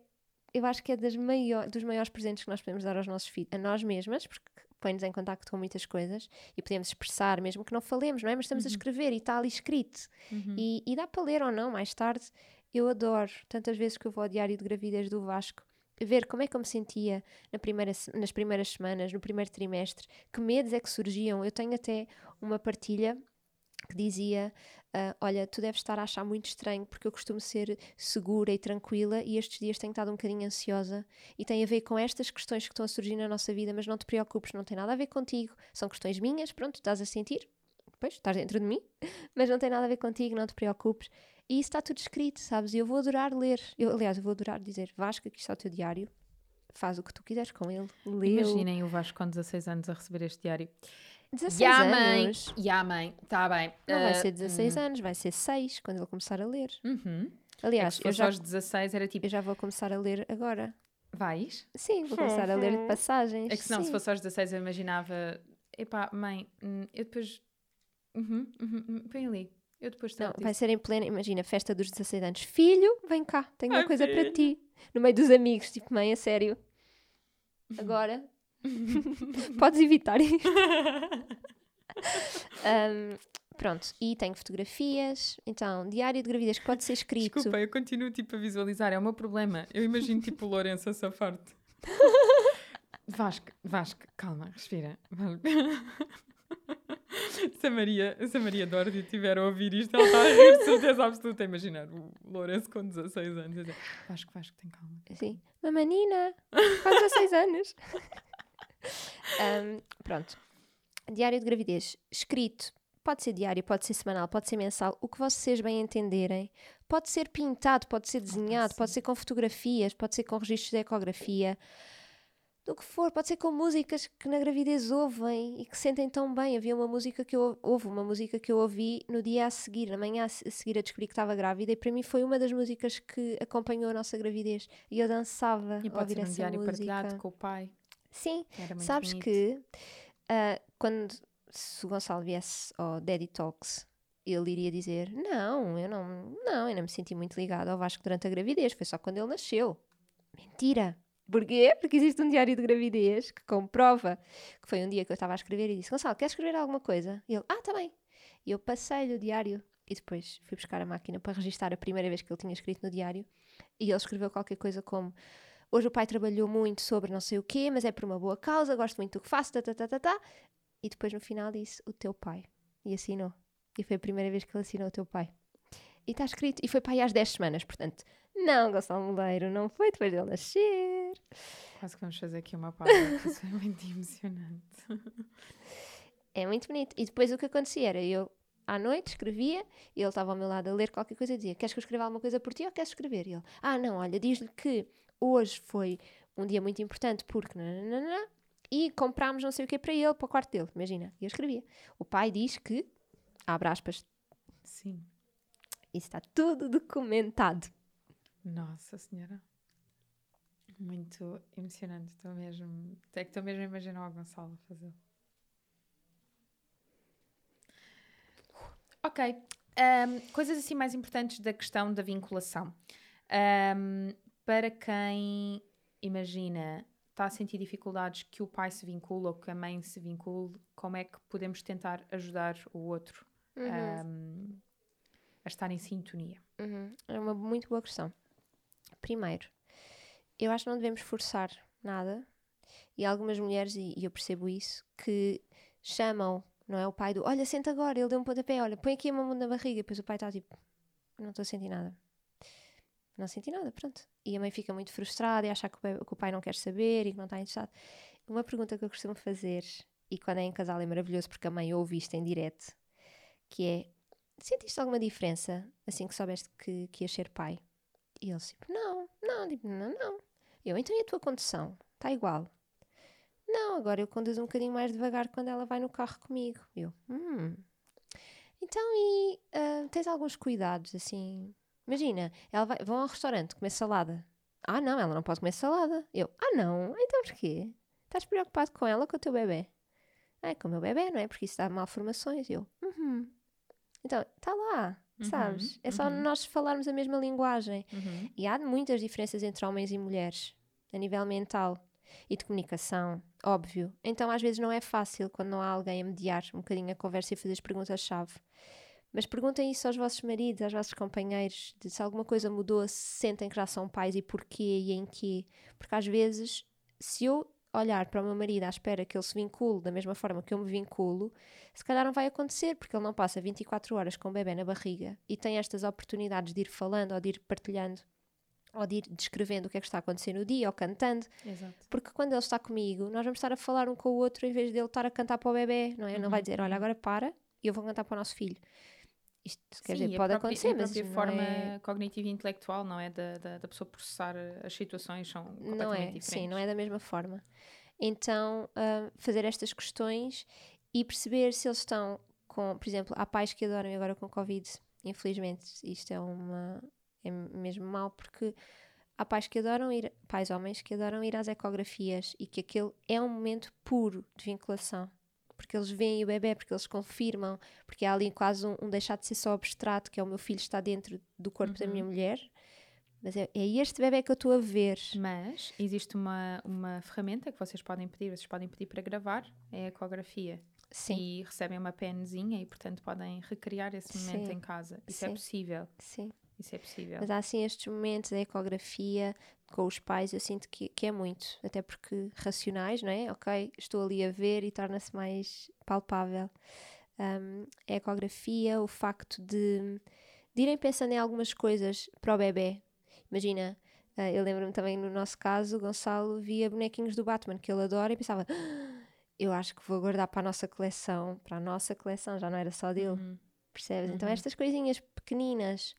eu acho que é das maior, dos maiores presentes que nós podemos dar aos nossos filhos, a nós mesmas, porque põe-nos em contato com muitas coisas e podemos expressar, mesmo que não falemos, não é? Mas estamos uhum. a escrever e está ali escrito. Uhum. E, e, dá para ler ou não mais tarde. Eu adoro, tantas vezes que eu vou ao diário de gravidez do Vasco, ver como é que eu me sentia na primeira, nas primeiras semanas, no primeiro trimestre, que medos é que surgiam. Eu tenho até uma partilha que dizia: uh, Olha, tu deves estar a achar muito estranho porque eu costumo ser segura e tranquila e estes dias tenho estado um bocadinho ansiosa e tem a ver com estas questões que estão a surgir na nossa vida, mas não te preocupes, não tem nada a ver contigo, são questões minhas, pronto, estás a sentir, pois, estás dentro de mim, mas não tem nada a ver contigo, não te preocupes. E isso está tudo escrito, sabes? E eu vou adorar ler. Eu, aliás, eu vou adorar dizer: Vasco, aqui está o teu diário, faz o que tu quiseres com ele. Leu. Imaginem o Vasco com 16 anos a receber este diário. 16 yeah, anos. Mãe. Yeah, mãe. Está bem. Não uh, vai ser 16 uh, anos, vai ser 6 quando ele começar a ler. Uhum. Aliás, é eu já, aos 16 era tipo. Eu já vou começar a ler agora. Vais? Sim, vou começar a ler de passagens. É que senão, Sim. se fosse aos 16, eu imaginava. Epá, mãe, hum, eu depois. Uhum, uhum, uhum, põe ali. Eu depois Não, vai ser em plena, imagina, festa dos 16 anos. Filho, vem cá, tenho uma coisa filho. para ti. No meio dos amigos, tipo, mãe, a sério. Agora, podes evitar isto. um, pronto, e tenho fotografias, então, diário de gravidez que pode ser escrito. Desculpa, eu continuo tipo a visualizar, é o meu problema. Eu imagino tipo o Lourenço a safar-te. Vasco, Vasco, calma, respira. se, a Maria, se a Maria Dordi estiver a ouvir isto, ela está a rir de certeza absoluta. Imaginar o Lourenço com 16 anos. Dizer, Vasco, Vasco, tem calma. Sim, uma menina, com 16 anos. Um, pronto, Diário de gravidez, escrito. Pode ser diário, pode ser semanal, pode ser mensal, o que vocês bem entenderem. Pode ser pintado, pode ser desenhado, pode ser com fotografias, pode ser com registros de ecografia, do que for, pode ser com músicas que na gravidez ouvem e que sentem tão bem. Havia uma música que eu houve uma música que eu ouvi no dia a seguir, na manhã a seguir a descobrir que estava grávida, e para mim foi uma das músicas que acompanhou a nossa gravidez. E eu dançava e pode ouvir ser um diário música. partilhado com o pai. Sim, sabes bonito. que uh, quando se o Gonçalo viesse ao Daddy Talks, ele iria dizer: Não, eu não, não, eu não me senti muito ligado ao Vasco durante a gravidez, foi só quando ele nasceu. Mentira! Porquê? Porque existe um diário de gravidez que comprova que foi um dia que eu estava a escrever e disse: Gonçalo, queres escrever alguma coisa? E ele: Ah, tá bem. E eu passei-lhe o diário e depois fui buscar a máquina para registrar a primeira vez que ele tinha escrito no diário e ele escreveu qualquer coisa como Hoje o pai trabalhou muito sobre não sei o quê, mas é por uma boa causa, gosto muito do que faço, tá, tá, tá, tá, tá. E depois no final disse o teu pai. E assinou. E foi a primeira vez que ele assinou o teu pai. E está escrito. E foi pai às 10 semanas, portanto. Não, Gonçalo Moleiro, não foi depois dele nascer. Quase que vamos fazer aqui uma pausa, isso é muito emocionante. É muito bonito. E depois o que acontecia era eu à noite escrevia e ele estava ao meu lado a ler qualquer coisa e dizia: Queres que eu escreva alguma coisa por ti ou queres escrever? E ele: Ah, não, olha, diz-lhe que hoje foi um dia muito importante porque. Nananana, e comprámos não sei o que para ele, para o quarto dele. Imagina. E eu escrevia. O pai diz que. Abre aspas. Sim. Isso está tudo documentado. Nossa Senhora. Muito emocionante. Estou mesmo. É que estou mesmo a imaginar o Gonçalo fazer. Ok. Um, coisas assim mais importantes da questão da vinculação. Um, para quem imagina está a sentir dificuldades que o pai se vincula ou que a mãe se vincule, como é que podemos tentar ajudar o outro uhum. um, a estar em sintonia? Uhum. É uma muito boa questão. Primeiro, eu acho que não devemos forçar nada. E algumas mulheres, e eu percebo isso, que chamam Não é o pai do, olha, senta agora, ele deu um pontapé, olha, põe aqui a mão na barriga. Depois o pai está tipo, não estou a sentir nada. Não senti nada, pronto. E a mãe fica muito frustrada e acha que o, pai não quer saber e que não está interessado. Uma pergunta que eu costumo fazer, e quando é em casal é maravilhoso porque a mãe ouve isto em direto, que é, sentiste alguma diferença assim que soubeste que, que ias ser pai? E ele tipo, não, não, tipo, não, não. Eu, então e a tua condução? Está igual. Não, agora eu conduzo um bocadinho mais devagar quando ela vai no carro comigo. Eu, hum. Então, e uh, tens alguns cuidados, assim? Imagina, ela vai, vão ao restaurante comer salada. Ah, não, ela não pode comer salada. Eu, ah, não, então porquê? Estás preocupado com ela ou com o teu bebê? Ah, é com o meu bebê, não é? Porque isso dá malformações. Eu, uhum. Então, está lá, uhum, sabes? É só uhum. nós falarmos a mesma linguagem. Uhum. E há muitas diferenças entre homens e mulheres, a nível mental e de comunicação, óbvio. Então às vezes não é fácil quando não há alguém a mediar um bocadinho a conversa e fazer as perguntas-chave. Mas perguntem isso aos vossos maridos, aos vossos companheiros, se alguma coisa mudou, se sentem que já são pais e porquê e em quê. Porque às vezes, se eu olhar para o meu marido à espera que ele se vincule da mesma forma que eu me vinculo, se calhar não vai acontecer, porque ele não passa 24 horas com o bebê na barriga e tem estas oportunidades de ir falando ou de ir partilhando ou de ir descrevendo o que é que está acontecendo no dia, ou cantando. Exato. Porque quando ele está comigo, nós vamos estar a falar um com o outro em vez de ele estar a cantar para o bebê, não é? Uhum. Não vai dizer, olha, agora para e eu vou cantar para o nosso filho. Isto, quer sim, dizer, pode própria, acontecer, mas. A forma é... cognitiva e intelectual, não é? Da, da, da, pessoa processar as situações são completamente não é, diferentes. Sim, não é da mesma forma. Então, uh, fazer estas questões e perceber se eles estão com. Por exemplo, há pais que adoram agora com Covid, infelizmente, isto é uma é mesmo mau porque há pais que adoram ir, pais homens que adoram ir às ecografias e que aquele é um momento puro de vinculação. Porque eles veem o bebê, porque eles confirmam, porque há ali quase um, um deixar de ser só abstrato, que é o meu filho está dentro do corpo uhum. da minha mulher, mas é, é, este bebê que eu estou a ver. Mas existe uma, uma ferramenta que vocês podem pedir, vocês podem pedir para gravar, é a ecografia. Sim. E recebem uma penzinha e, portanto, podem recriar esse momento Sim. em casa. Isso é Sim. é possível. Sim. Isso é possível. Mas há assim estes momentos da ecografia com os pais, eu sinto que, que é muito, até porque racionais, não é? Ok, estou ali a ver e torna-se mais palpável. Um, a ecografia, o facto de, de irem pensando em algumas coisas para o bebê. Imagina, uh, eu lembro-me também no nosso caso, o Gonçalo via bonequinhos do Batman que ele adora e pensava. Ah, eu acho que vou guardar para a nossa coleção, para a nossa coleção, já não era só dele. Uhum. Percebes? Então, uhum. Então, estas coisinhas pequeninas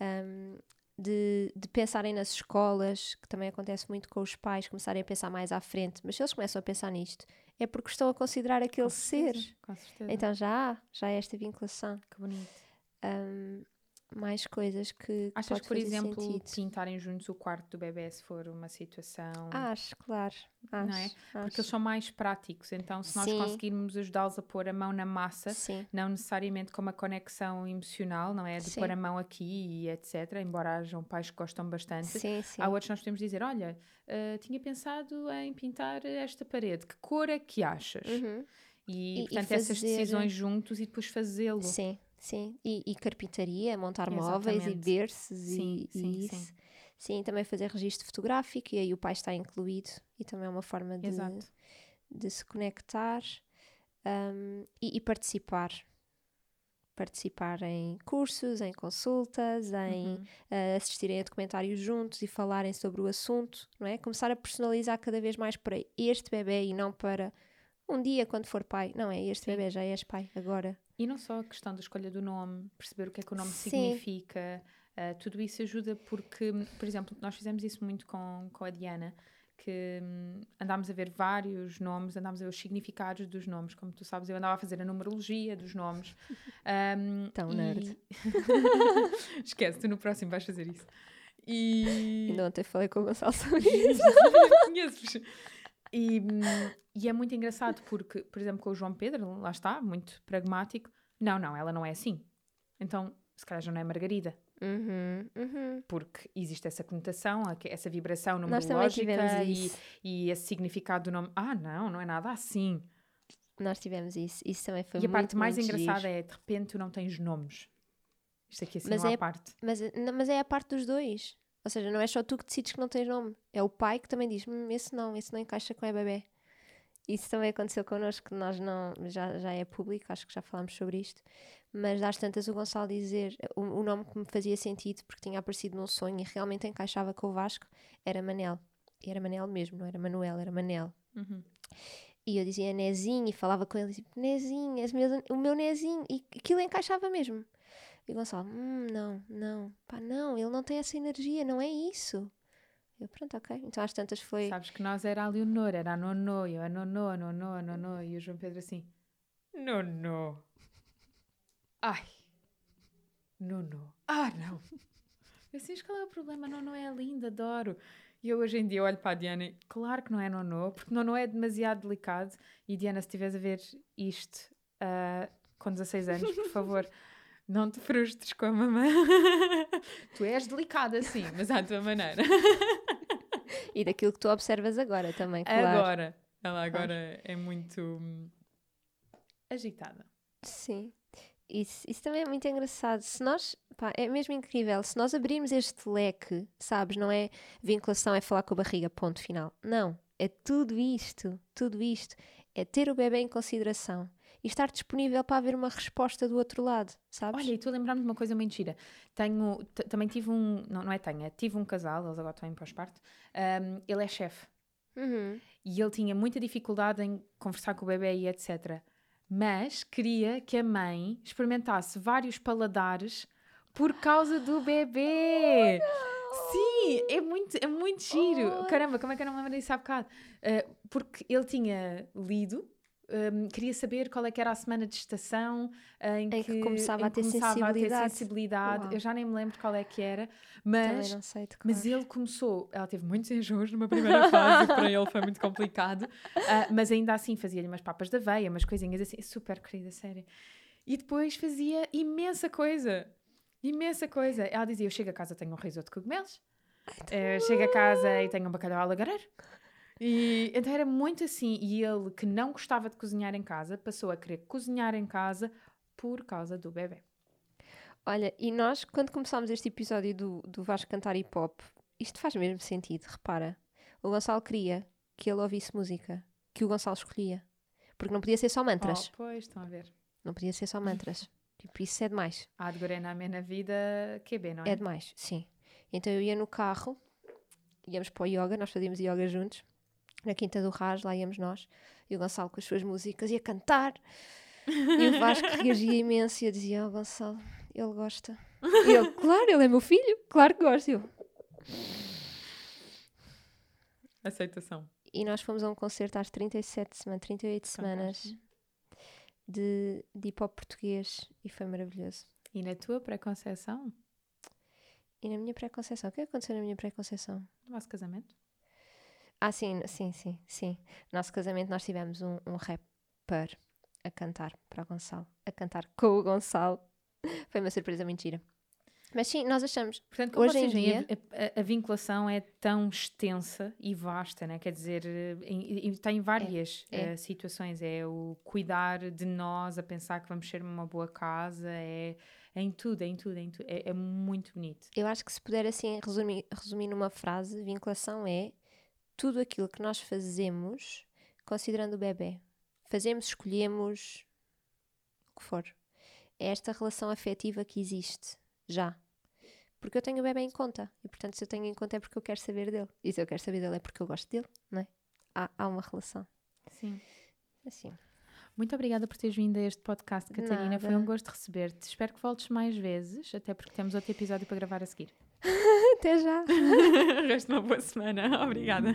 um, de, de pensarem nas escolas, que também acontece muito com os pais, começarem a pensar mais à frente, mas se eles começam a pensar nisto, é porque estão a considerar aquele com certeza, ser. Com certeza. Então já há, já há esta vinculação. Que bonito. Um, mais coisas que. Achas que, por exemplo, sentido. pintarem juntos o quarto do bebê se for uma situação. Acho, claro. Acho, não é? Porque eles são mais práticos, então se nós Sim. conseguirmos ajudá-los a pôr a mão na massa, Sim. não necessariamente com uma conexão emocional, não é? De Sim. pôr a mão aqui e etc. Embora hajam pais que gostam bastante. Sim, sim. Há outros nós podemos dizer: olha, uh, tinha pensado em pintar esta parede, que cor é que achas? Uhum. E, e, portanto, e fazer... essas decisões juntos e depois fazê-lo. Sim, Sim, e, e carpintaria, montar Exatamente. móveis e berços sim, e, sim, e isso. Sim. sim. também fazer registro fotográfico e aí o pai está incluído e também é uma forma de, de se conectar um, e, e, participar. Participar em cursos, em consultas, em uhum. uh, assistirem a documentários juntos e falarem sobre o assunto, não é? Começar a personalizar cada vez mais para este bebê e não para um dia quando for pai. Não é este Sim. bebê, já és pai agora. E não só a questão da escolha do nome, perceber o que é que o nome Sim. significa, uh, tudo isso ajuda porque, por exemplo, nós fizemos isso muito com, com a Diana, que um, andámos a ver vários nomes, andámos a ver os significados dos nomes, como tu sabes, eu andava a fazer a numerologia dos nomes. Um, Tão e... nerd. Esquece, tu no próximo vais fazer isso. E. Ainda ontem falei com o Gonçalo sobre isso. Conheces? E, e é muito engraçado porque, por exemplo, com o João Pedro, lá está, muito pragmático. Não, não, ela não é assim. Então, se calhar já não é Margarida. Uhum, uhum. Porque existe essa conotação, essa vibração numerológica e, e esse significado do nome. Ah, não, não é nada assim. Nós tivemos isso. Isso também foi E muito, a parte mais engraçada giro. é, de repente, tu não tens nomes. Isto aqui assim mas é, há parte. Mas, mas é a parte dos dois. Ou seja, não é só tu que decides que não tens nome. É o pai que também diz: hum, esse não, esse não encaixa com a bebê. Isso também aconteceu connosco, nós não, já, já é público, acho que já falámos sobre isto, mas às tantas o Gonçalo dizer o, o nome que me fazia sentido, porque tinha aparecido num sonho e realmente encaixava com o Vasco, era Manel. E era Manel mesmo, não era Manuel, era Manel. Uhum. E eu dizia Nezinho e falava com ele, tipo, Nezinho, meu, o meu Nezinho, e aquilo encaixava mesmo. E o Gonçalo, hum, não, não, pá, não, ele não tem essa energia, não é isso. Eu, pronto, ok. Então às tantas foi. Sabes que nós era a Leonor, era a Nono, eu a Nono, a Nono, a Nono, e o João Pedro assim, Nono. Ai, Nono. Ah, não. Eu assim, qual é o problema? Nono é linda, adoro. E eu hoje em dia olho para a Diana e claro que não é Nono, porque Nono é demasiado delicado. E Diana, se estiveres a ver isto uh, com 16 anos, por favor. Não te frustres com a mamãe. tu és delicada, sim, mas à tua maneira. e daquilo que tu observas agora também, claro. Agora. Ela agora é muito hum, agitada. Sim. Isso, isso também é muito engraçado. Se nós, pá, é mesmo incrível, se nós abrirmos este leque, sabes, não é vinculação, é falar com a barriga, ponto final. Não, é tudo isto, tudo isto. É ter o bebê em consideração e estar disponível para haver uma resposta do outro lado, sabes? Olha, e tu lembrar-me de uma coisa muito gira. Tenho, também tive um, não, não é tenho, é, tive um casal, eles agora estão em pós-parto, um, ele é chefe. Uhum. E ele tinha muita dificuldade em conversar com o bebê e etc. Mas queria que a mãe experimentasse vários paladares por causa do bebê. Oh, Sim, é muito, é muito giro. Oh. Caramba, como é que eu não me lembro disso há bocado? Uh, porque ele tinha lido um, queria saber qual é que era a semana de estação uh, em, em, que, que começava, em a, ter começava a ter sensibilidade. Eu já nem me lembro qual é que era, mas, mas ele começou. Ela teve muitos enjoos numa primeira fase, para ele foi muito complicado, uh, mas ainda assim fazia-lhe umas papas da veia, umas coisinhas assim, super querida, sério. E depois fazia imensa coisa, imensa coisa. Ela dizia: Eu chego a casa, tenho um risoto de cogumelos. Ai, uh, chego a casa e tenho um bacalhau alagareiro. E então era muito assim. E ele, que não gostava de cozinhar em casa, passou a querer cozinhar em casa por causa do bebê. Olha, e nós, quando começámos este episódio do, do Vasco cantar hip hop, isto faz mesmo sentido, repara. O Gonçalo queria que ele ouvisse música, que o Gonçalo escolhia. Porque não podia ser só mantras. Oh, pois, estão a ver. Não podia ser só mantras. tipo, isso é demais. Há de gorena na vida que é bem, não é? É demais, sim. Então eu ia no carro, íamos para o yoga, nós fazíamos yoga juntos na Quinta do Raj, lá íamos nós, e o Gonçalo com as suas músicas ia cantar. E o Vasco reagia imenso e eu dizia: oh, Gonçalo, ele gosta. E ele, claro, ele é meu filho, claro que gosta. Eu. Aceitação. E nós fomos a um concerto às 37 semanas, 38 semanas de, de hip hop português e foi maravilhoso. E na tua pré-conceição? E na minha pré-conceição? O que aconteceu na minha pré-conceição? No vosso casamento? Ah, sim, sim, sim, sim. Nosso casamento nós tivemos um, um rapper a cantar para o Gonçalo, a cantar com o Gonçalo. Foi uma surpresa mentira. Mas sim, nós achamos. Portanto, hoje em dia a, a, a, vinculação é tão extensa e vasta, né? quer dizer, em, está em várias é, é. Uh, situações. É o cuidar de nós, a pensar que vamos ser uma boa casa, é, é em tudo, é em tudo, é, em tudo. é, é muito bonito. Eu acho que se puder assim resumir, resumir numa frase, vinculação é tudo aquilo que nós fazemos considerando o bebê. Fazemos, escolhemos, o que for. É esta relação afetiva que existe, já. Porque eu tenho o bebê em conta. E portanto, se eu tenho em conta é porque eu quero saber dele. E se eu quero saber dele é porque eu gosto dele, não é? Há, há uma relação. Sim. Assim. Muito obrigada por teres vindo a este podcast, Catarina. Nada. Foi um gosto receber-te. Espero que voltes mais vezes, até porque temos outro episódio para gravar a seguir. Até já. Resta uma boa semana. Obrigada.